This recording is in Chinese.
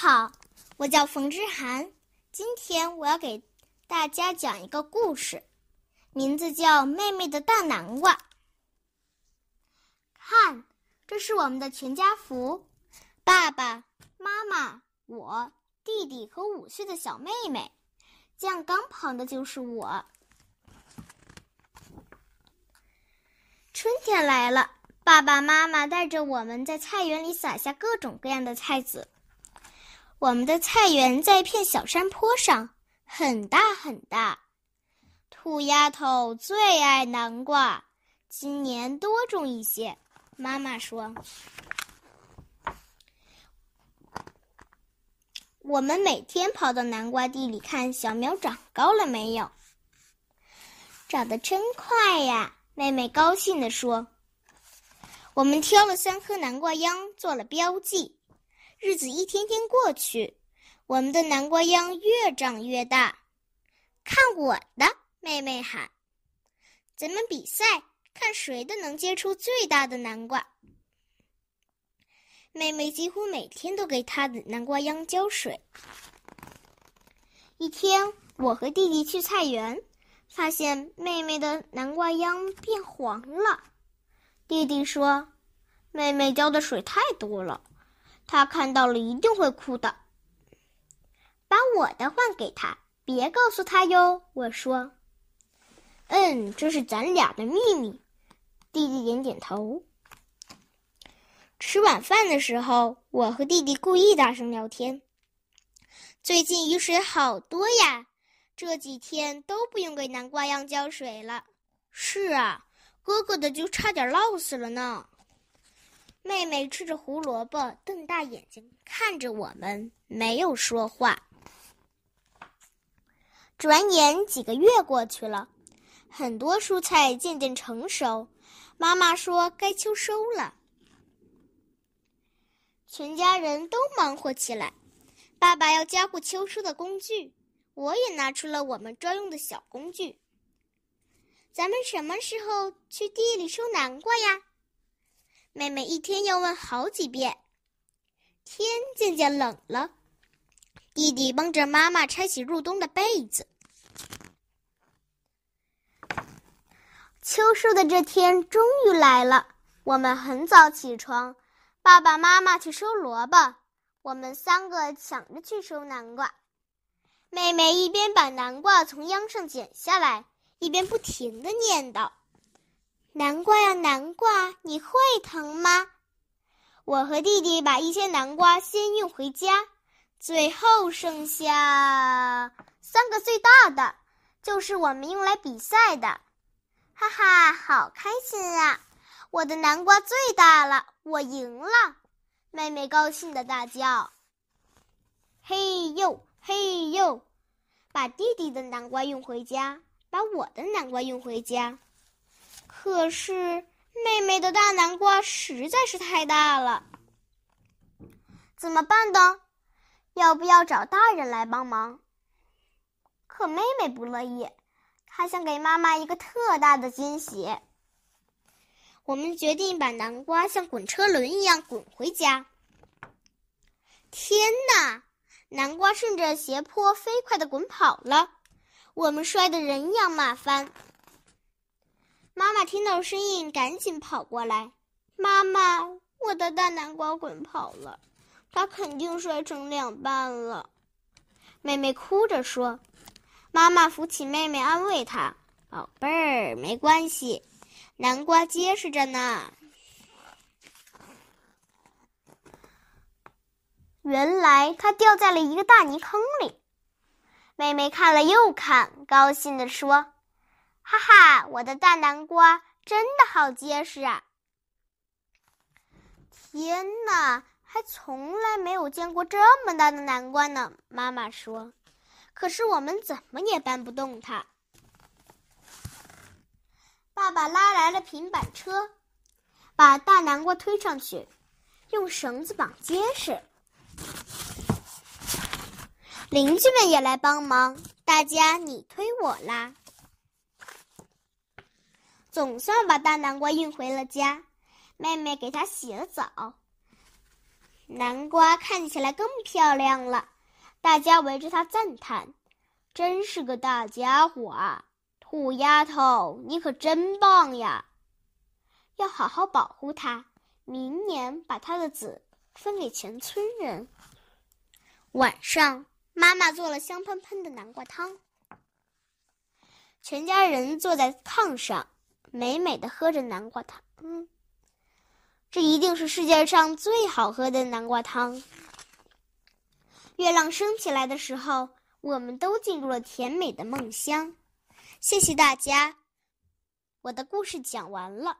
好，我叫冯之涵。今天我要给大家讲一个故事，名字叫《妹妹的大南瓜》。看，这是我们的全家福：爸爸妈妈、我、弟弟和五岁的小妹妹。酱缸旁的就是我。春天来了，爸爸妈妈带着我们在菜园里撒下各种各样的菜籽。我们的菜园在一片小山坡上，很大很大。兔丫头最爱南瓜，今年多种一些。妈妈说：“我们每天跑到南瓜地里看小苗长高了没有。长得真快呀！”妹妹高兴地说：“我们挑了三颗南瓜秧，做了标记。”日子一天天过去，我们的南瓜秧越长越大。看我的！妹妹喊：“咱们比赛，看谁的能结出最大的南瓜。”妹妹几乎每天都给她的南瓜秧浇水。一天，我和弟弟去菜园，发现妹妹的南瓜秧变黄了。弟弟说：“妹妹浇的水太多了。”他看到了一定会哭的。把我的换给他，别告诉他哟。我说：“嗯，这是咱俩的秘密。”弟弟点点头。吃晚饭的时候，我和弟弟故意大声聊天：“最近雨水好多呀，这几天都不用给南瓜秧浇水了。”是啊，哥哥的就差点涝死了呢。妹妹吃着胡萝卜，瞪大眼睛看着我们，没有说话。转眼几个月过去了，很多蔬菜渐渐成熟，妈妈说该秋收了。全家人都忙活起来，爸爸要加固秋收的工具，我也拿出了我们专用的小工具。咱们什么时候去地里收南瓜呀？妹妹一天要问好几遍。天渐渐冷了，弟弟帮着妈妈拆起入冬的被子。秋收的这天终于来了，我们很早起床，爸爸妈妈去收萝卜，我们三个抢着去收南瓜。妹妹一边把南瓜从秧上剪下来，一边不停的念叨。南瓜呀，南瓜，你会疼吗？我和弟弟把一些南瓜先运回家，最后剩下三个最大的，就是我们用来比赛的。哈哈，好开心啊！我的南瓜最大了，我赢了！妹妹高兴的大叫：“嘿呦，嘿呦！”把弟弟的南瓜运回家，把我的南瓜运回家。可是妹妹的大南瓜实在是太大了，怎么办呢？要不要找大人来帮忙？可妹妹不乐意，她想给妈妈一个特大的惊喜。我们决定把南瓜像滚车轮一样滚回家。天哪！南瓜顺着斜坡飞快的滚跑了，我们摔得人仰马翻。妈妈听到声音，赶紧跑过来。妈妈，我的大南瓜滚跑了，它肯定摔成两半了。妹妹哭着说。妈妈扶起妹妹，安慰她：“宝贝儿，没关系，南瓜结实着呢。”原来它掉在了一个大泥坑里。妹妹看了又看，高兴地说。哈哈，我的大南瓜真的好结实啊！天哪，还从来没有见过这么大的南瓜呢。妈妈说：“可是我们怎么也搬不动它。”爸爸拉来了平板车，把大南瓜推上去，用绳子绑结实。邻居们也来帮忙，大家你推我拉。总算把大南瓜运回了家，妹妹给他洗了澡。南瓜看起来更漂亮了，大家围着它赞叹：“真是个大家伙啊！兔丫头，你可真棒呀！要好好保护它，明年把它的籽分给全村人。”晚上，妈妈做了香喷喷的南瓜汤，全家人坐在炕上，美美的喝着南瓜汤。嗯。这一定是世界上最好喝的南瓜汤。月亮升起来的时候，我们都进入了甜美的梦乡。谢谢大家，我的故事讲完了。